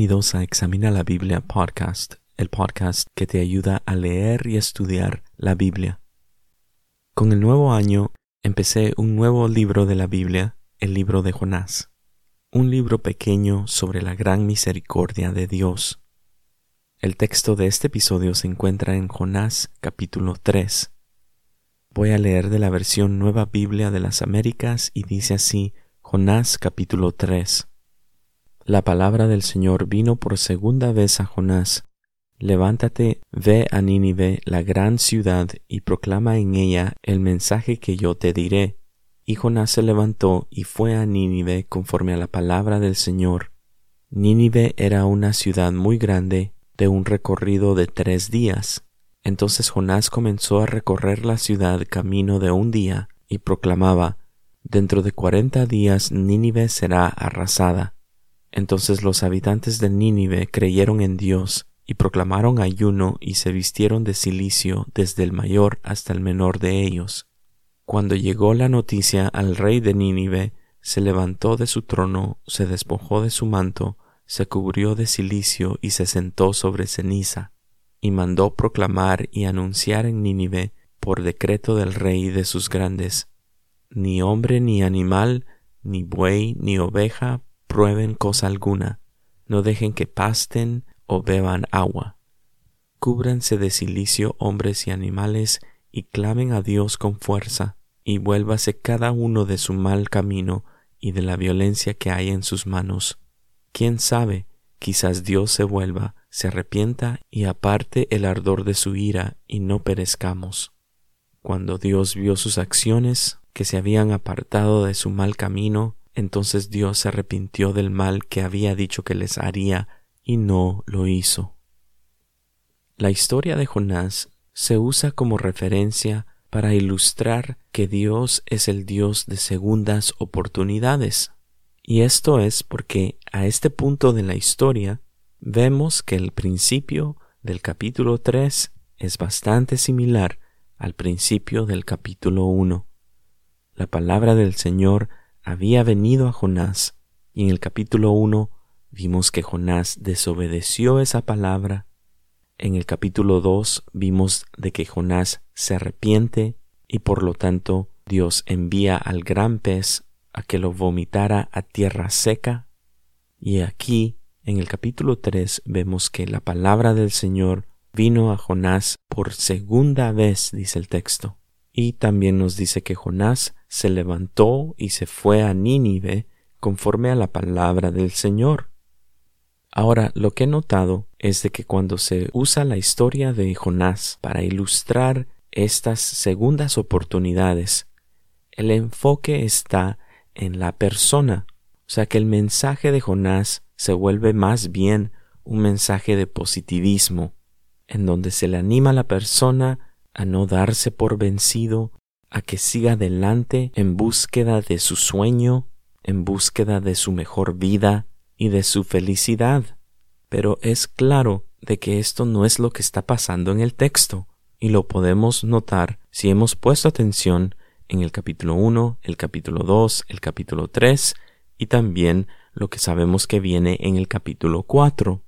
Bienvenidos a Examina la Biblia Podcast, el podcast que te ayuda a leer y estudiar la Biblia. Con el nuevo año empecé un nuevo libro de la Biblia, el libro de Jonás, un libro pequeño sobre la gran misericordia de Dios. El texto de este episodio se encuentra en Jonás capítulo 3. Voy a leer de la versión Nueva Biblia de las Américas y dice así Jonás capítulo 3. La palabra del Señor vino por segunda vez a Jonás. Levántate, ve a Nínive, la gran ciudad, y proclama en ella el mensaje que yo te diré. Y Jonás se levantó y fue a Nínive conforme a la palabra del Señor. Nínive era una ciudad muy grande, de un recorrido de tres días. Entonces Jonás comenzó a recorrer la ciudad camino de un día, y proclamaba Dentro de cuarenta días Nínive será arrasada. Entonces los habitantes de Nínive creyeron en Dios y proclamaron ayuno y se vistieron de cilicio desde el mayor hasta el menor de ellos. Cuando llegó la noticia al rey de Nínive, se levantó de su trono, se despojó de su manto, se cubrió de cilicio y se sentó sobre ceniza, y mandó proclamar y anunciar en Nínive, por decreto del rey de sus grandes, ni hombre ni animal, ni buey ni oveja prueben cosa alguna, no dejen que pasten o beban agua. Cúbranse de silicio hombres y animales, y clamen a Dios con fuerza, y vuélvase cada uno de su mal camino y de la violencia que hay en sus manos. Quién sabe, quizás Dios se vuelva, se arrepienta y aparte el ardor de su ira y no perezcamos. Cuando Dios vio sus acciones, que se habían apartado de su mal camino, entonces Dios se arrepintió del mal que había dicho que les haría y no lo hizo. La historia de Jonás se usa como referencia para ilustrar que Dios es el Dios de segundas oportunidades. Y esto es porque a este punto de la historia vemos que el principio del capítulo 3 es bastante similar al principio del capítulo 1. La palabra del Señor había venido a Jonás, y en el capítulo 1 vimos que Jonás desobedeció esa palabra. En el capítulo 2 vimos de que Jonás se arrepiente y por lo tanto Dios envía al gran pez a que lo vomitara a tierra seca. Y aquí, en el capítulo 3, vemos que la palabra del Señor vino a Jonás por segunda vez, dice el texto. Y también nos dice que Jonás se levantó y se fue a Nínive conforme a la palabra del Señor. Ahora, lo que he notado es de que cuando se usa la historia de Jonás para ilustrar estas segundas oportunidades, el enfoque está en la persona, o sea que el mensaje de Jonás se vuelve más bien un mensaje de positivismo, en donde se le anima a la persona a no darse por vencido, a que siga adelante en búsqueda de su sueño, en búsqueda de su mejor vida y de su felicidad. Pero es claro de que esto no es lo que está pasando en el texto, y lo podemos notar si hemos puesto atención en el capítulo 1, el capítulo 2, el capítulo 3 y también lo que sabemos que viene en el capítulo 4.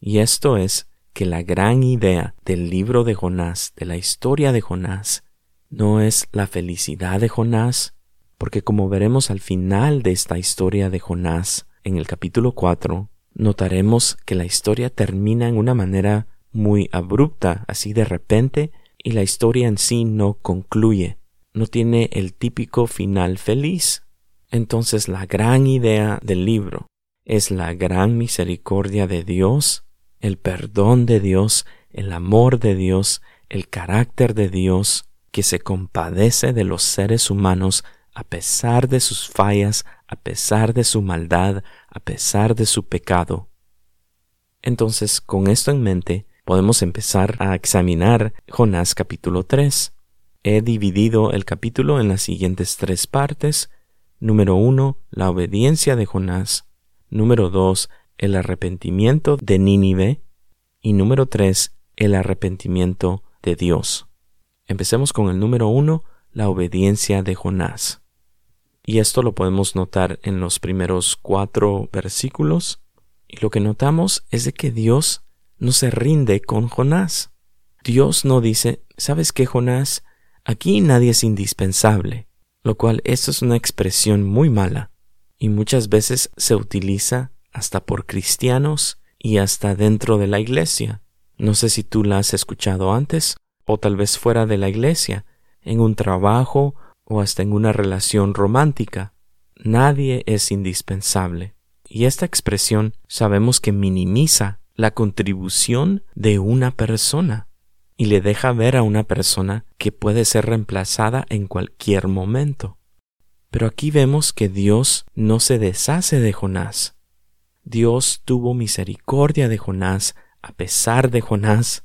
Y esto es que la gran idea del libro de Jonás, de la historia de Jonás, no es la felicidad de Jonás, porque como veremos al final de esta historia de Jonás, en el capítulo 4, notaremos que la historia termina en una manera muy abrupta, así de repente, y la historia en sí no concluye, no tiene el típico final feliz. Entonces la gran idea del libro es la gran misericordia de Dios el perdón de Dios, el amor de Dios, el carácter de Dios, que se compadece de los seres humanos a pesar de sus fallas, a pesar de su maldad, a pesar de su pecado. Entonces, con esto en mente, podemos empezar a examinar Jonás capítulo 3. He dividido el capítulo en las siguientes tres partes. Número 1, la obediencia de Jonás. Número 2, el arrepentimiento de Nínive y número tres, el arrepentimiento de Dios. Empecemos con el número uno, la obediencia de Jonás. Y esto lo podemos notar en los primeros cuatro versículos Y lo que notamos es de que Dios no se rinde con Jonás. Dios no dice, ¿sabes qué, Jonás? Aquí nadie es indispensable, lo cual esto es una expresión muy mala y muchas veces se utiliza hasta por cristianos y hasta dentro de la iglesia. No sé si tú la has escuchado antes o tal vez fuera de la iglesia, en un trabajo o hasta en una relación romántica. Nadie es indispensable. Y esta expresión sabemos que minimiza la contribución de una persona y le deja ver a una persona que puede ser reemplazada en cualquier momento. Pero aquí vemos que Dios no se deshace de Jonás. Dios tuvo misericordia de Jonás a pesar de Jonás,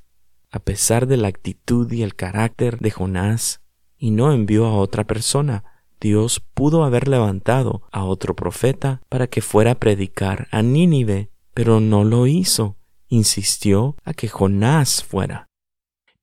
a pesar de la actitud y el carácter de Jonás, y no envió a otra persona. Dios pudo haber levantado a otro profeta para que fuera a predicar a Nínive, pero no lo hizo. Insistió a que Jonás fuera.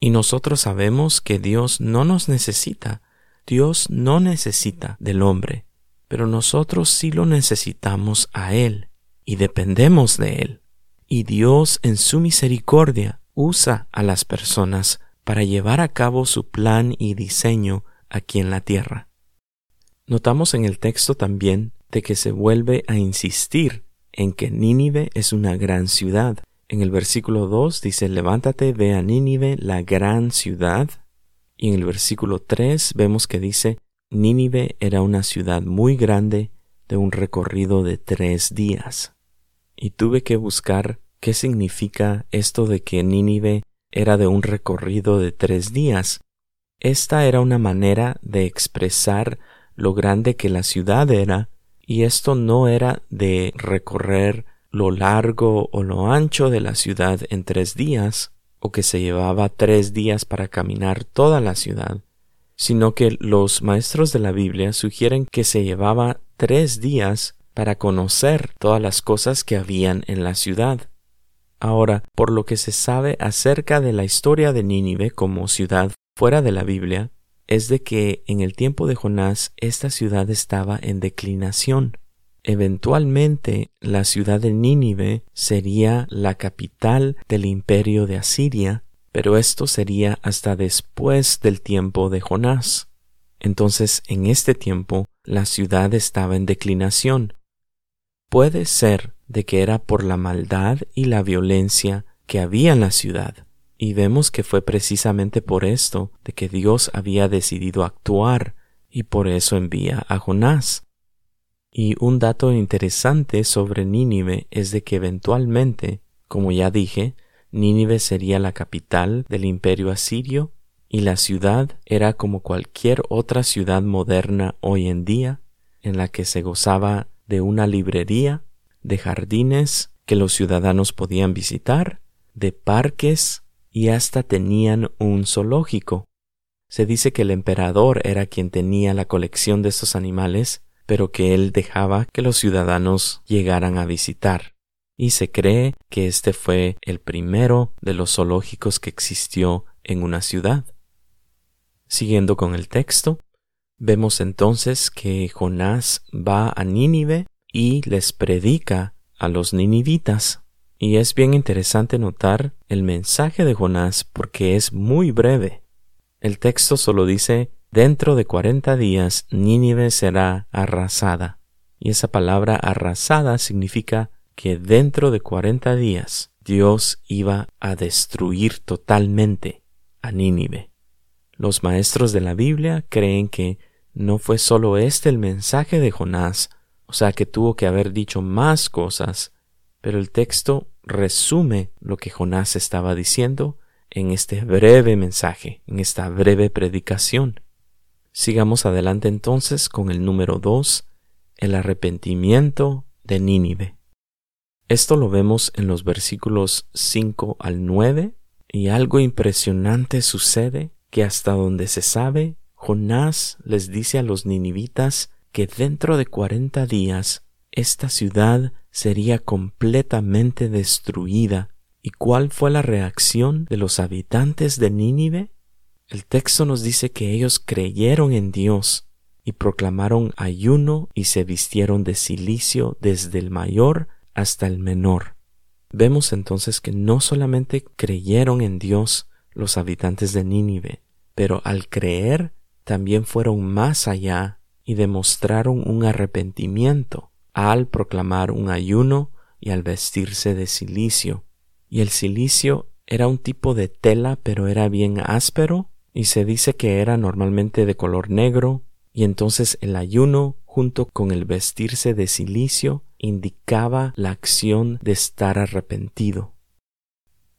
Y nosotros sabemos que Dios no nos necesita, Dios no necesita del hombre, pero nosotros sí lo necesitamos a Él y dependemos de Él. Y Dios en su misericordia usa a las personas para llevar a cabo su plan y diseño aquí en la tierra. Notamos en el texto también de que se vuelve a insistir en que Nínive es una gran ciudad. En el versículo 2 dice, levántate, ve a Nínive, la gran ciudad, y en el versículo 3 vemos que dice, Nínive era una ciudad muy grande de un recorrido de tres días. Y tuve que buscar qué significa esto de que Nínive era de un recorrido de tres días. Esta era una manera de expresar lo grande que la ciudad era, y esto no era de recorrer lo largo o lo ancho de la ciudad en tres días, o que se llevaba tres días para caminar toda la ciudad, sino que los maestros de la Biblia sugieren que se llevaba tres días para conocer todas las cosas que habían en la ciudad. Ahora, por lo que se sabe acerca de la historia de Nínive como ciudad fuera de la Biblia, es de que en el tiempo de Jonás esta ciudad estaba en declinación. Eventualmente la ciudad de Nínive sería la capital del imperio de Asiria, pero esto sería hasta después del tiempo de Jonás. Entonces, en este tiempo, la ciudad estaba en declinación. Puede ser de que era por la maldad y la violencia que había en la ciudad, y vemos que fue precisamente por esto de que Dios había decidido actuar, y por eso envía a Jonás. Y un dato interesante sobre Nínive es de que eventualmente, como ya dije, Nínive sería la capital del imperio asirio y la ciudad era como cualquier otra ciudad moderna hoy en día, en la que se gozaba de una librería, de jardines que los ciudadanos podían visitar, de parques y hasta tenían un zoológico. Se dice que el emperador era quien tenía la colección de estos animales pero que él dejaba que los ciudadanos llegaran a visitar. Y se cree que este fue el primero de los zoológicos que existió en una ciudad. Siguiendo con el texto, vemos entonces que Jonás va a Nínive y les predica a los ninivitas. Y es bien interesante notar el mensaje de Jonás porque es muy breve. El texto solo dice Dentro de cuarenta días Nínive será arrasada. Y esa palabra arrasada significa que dentro de cuarenta días Dios iba a destruir totalmente a Nínive. Los maestros de la Biblia creen que no fue solo este el mensaje de Jonás, o sea que tuvo que haber dicho más cosas, pero el texto resume lo que Jonás estaba diciendo en este breve mensaje, en esta breve predicación. Sigamos adelante entonces con el número 2, el arrepentimiento de Nínive. Esto lo vemos en los versículos 5 al 9 y algo impresionante sucede que hasta donde se sabe, Jonás les dice a los ninivitas que dentro de cuarenta días esta ciudad sería completamente destruida. ¿Y cuál fue la reacción de los habitantes de Nínive? El texto nos dice que ellos creyeron en Dios y proclamaron ayuno y se vistieron de silicio desde el mayor hasta el menor. vemos entonces que no solamente creyeron en Dios los habitantes de Nínive, pero al creer también fueron más allá y demostraron un arrepentimiento al proclamar un ayuno y al vestirse de silicio. Y el silicio era un tipo de tela, pero era bien áspero, y se dice que era normalmente de color negro, y entonces el ayuno junto con el vestirse de silicio indicaba la acción de estar arrepentido.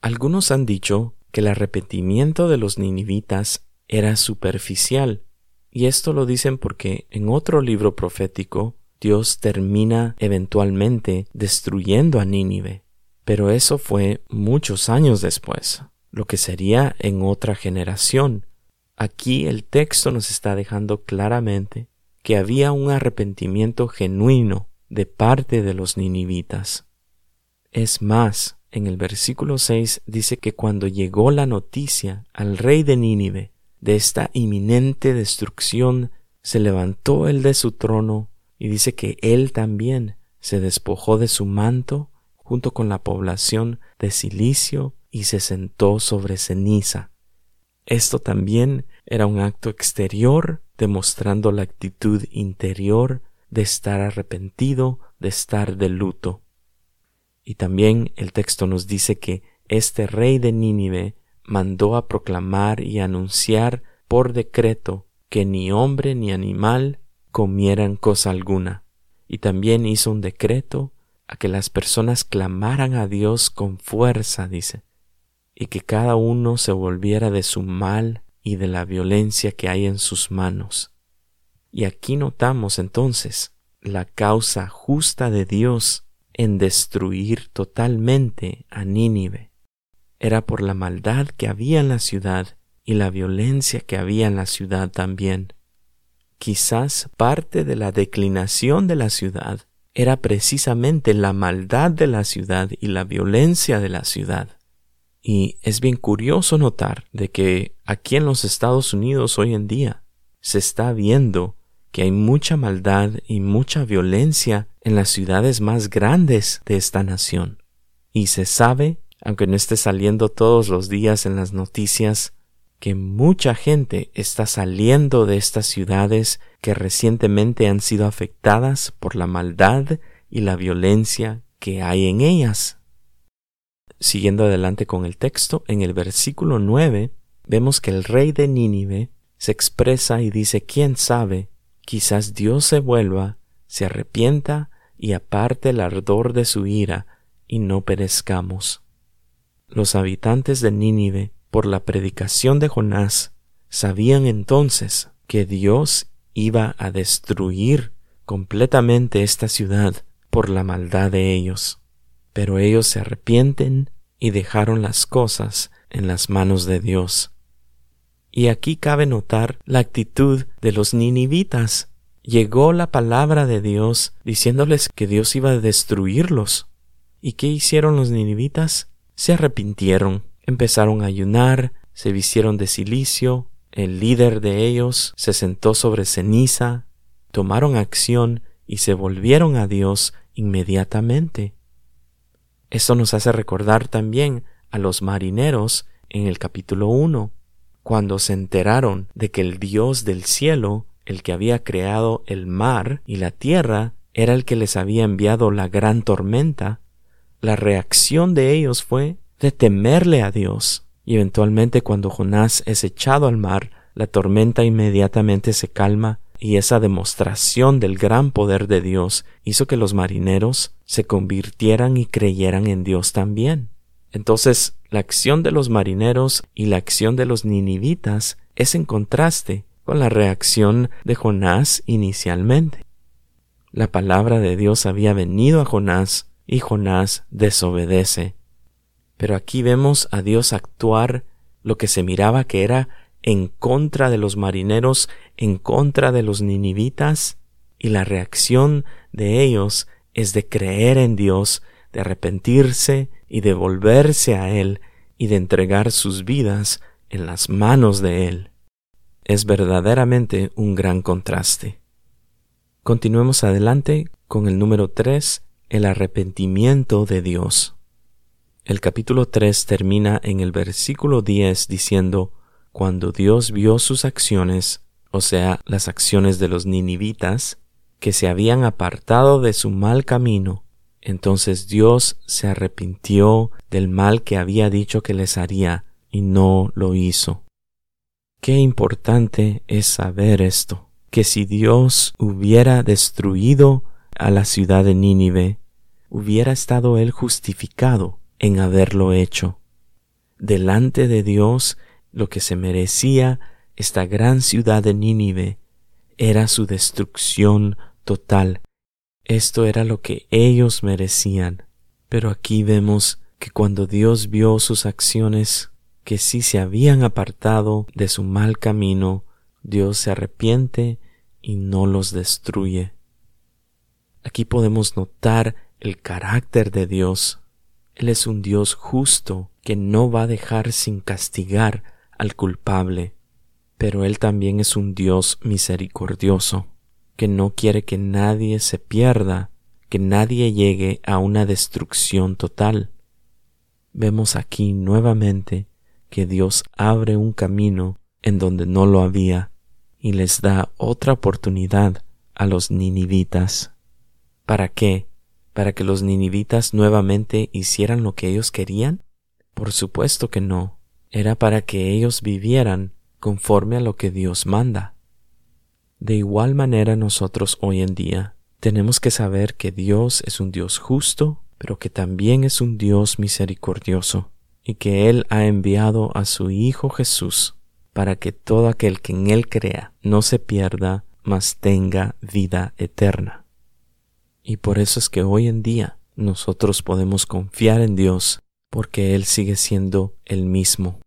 Algunos han dicho que el arrepentimiento de los ninivitas era superficial, y esto lo dicen porque en otro libro profético Dios termina eventualmente destruyendo a Nínive. Pero eso fue muchos años después, lo que sería en otra generación. Aquí el texto nos está dejando claramente que había un arrepentimiento genuino de parte de los ninivitas. Es más, en el versículo 6 dice que cuando llegó la noticia al rey de Nínive de esta inminente destrucción, se levantó él de su trono y dice que él también se despojó de su manto junto con la población de Cilicio y se sentó sobre ceniza. Esto también era un acto exterior demostrando la actitud interior de estar arrepentido, de estar de luto. Y también el texto nos dice que este rey de Nínive mandó a proclamar y anunciar por decreto que ni hombre ni animal comieran cosa alguna. Y también hizo un decreto a que las personas clamaran a Dios con fuerza, dice, y que cada uno se volviera de su mal y de la violencia que hay en sus manos. Y aquí notamos entonces la causa justa de Dios en destruir totalmente a Nínive. Era por la maldad que había en la ciudad y la violencia que había en la ciudad también. Quizás parte de la declinación de la ciudad era precisamente la maldad de la ciudad y la violencia de la ciudad. Y es bien curioso notar de que aquí en los Estados Unidos hoy en día se está viendo que hay mucha maldad y mucha violencia en las ciudades más grandes de esta nación. Y se sabe, aunque no esté saliendo todos los días en las noticias, que mucha gente está saliendo de estas ciudades que recientemente han sido afectadas por la maldad y la violencia que hay en ellas. Siguiendo adelante con el texto, en el versículo 9 vemos que el rey de Nínive se expresa y dice, ¿quién sabe? Quizás Dios se vuelva, se arrepienta y aparte el ardor de su ira y no perezcamos. Los habitantes de Nínive por la predicación de Jonás, sabían entonces que Dios iba a destruir completamente esta ciudad por la maldad de ellos. Pero ellos se arrepienten y dejaron las cosas en las manos de Dios. Y aquí cabe notar la actitud de los ninivitas. Llegó la palabra de Dios diciéndoles que Dios iba a destruirlos. ¿Y qué hicieron los ninivitas? Se arrepintieron Empezaron a ayunar, se vistieron de silicio, el líder de ellos se sentó sobre ceniza, tomaron acción y se volvieron a Dios inmediatamente. Esto nos hace recordar también a los marineros en el capítulo 1, cuando se enteraron de que el Dios del cielo, el que había creado el mar y la tierra, era el que les había enviado la gran tormenta, la reacción de ellos fue de temerle a Dios. Y eventualmente cuando Jonás es echado al mar, la tormenta inmediatamente se calma y esa demostración del gran poder de Dios hizo que los marineros se convirtieran y creyeran en Dios también. Entonces, la acción de los marineros y la acción de los ninivitas es en contraste con la reacción de Jonás inicialmente. La palabra de Dios había venido a Jonás y Jonás desobedece pero aquí vemos a Dios actuar lo que se miraba que era en contra de los marineros, en contra de los ninivitas, y la reacción de ellos es de creer en Dios, de arrepentirse y de volverse a Él y de entregar sus vidas en las manos de Él. Es verdaderamente un gran contraste. Continuemos adelante con el número tres, el arrepentimiento de Dios. El capítulo 3 termina en el versículo 10 diciendo, Cuando Dios vio sus acciones, o sea, las acciones de los ninivitas, que se habían apartado de su mal camino, entonces Dios se arrepintió del mal que había dicho que les haría, y no lo hizo. Qué importante es saber esto, que si Dios hubiera destruido a la ciudad de Nínive, hubiera estado él justificado en haberlo hecho. Delante de Dios, lo que se merecía esta gran ciudad de Nínive era su destrucción total. Esto era lo que ellos merecían. Pero aquí vemos que cuando Dios vio sus acciones, que sí se habían apartado de su mal camino, Dios se arrepiente y no los destruye. Aquí podemos notar el carácter de Dios él es un Dios justo que no va a dejar sin castigar al culpable, pero Él también es un Dios misericordioso, que no quiere que nadie se pierda, que nadie llegue a una destrucción total. Vemos aquí nuevamente que Dios abre un camino en donde no lo había y les da otra oportunidad a los ninivitas. ¿Para qué? Para que los ninivitas nuevamente hicieran lo que ellos querían? Por supuesto que no. Era para que ellos vivieran conforme a lo que Dios manda. De igual manera nosotros hoy en día tenemos que saber que Dios es un Dios justo, pero que también es un Dios misericordioso, y que Él ha enviado a su Hijo Jesús para que todo aquel que en Él crea no se pierda, mas tenga vida eterna. Y por eso es que hoy en día nosotros podemos confiar en Dios porque Él sigue siendo el mismo.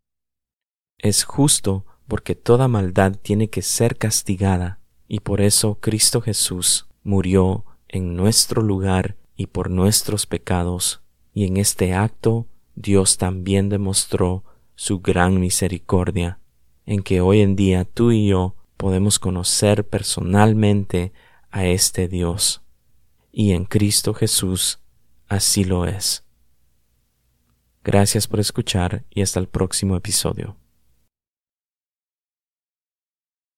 Es justo porque toda maldad tiene que ser castigada y por eso Cristo Jesús murió en nuestro lugar y por nuestros pecados y en este acto Dios también demostró su gran misericordia, en que hoy en día tú y yo podemos conocer personalmente a este Dios y en Cristo Jesús así lo es. Gracias por escuchar y hasta el próximo episodio.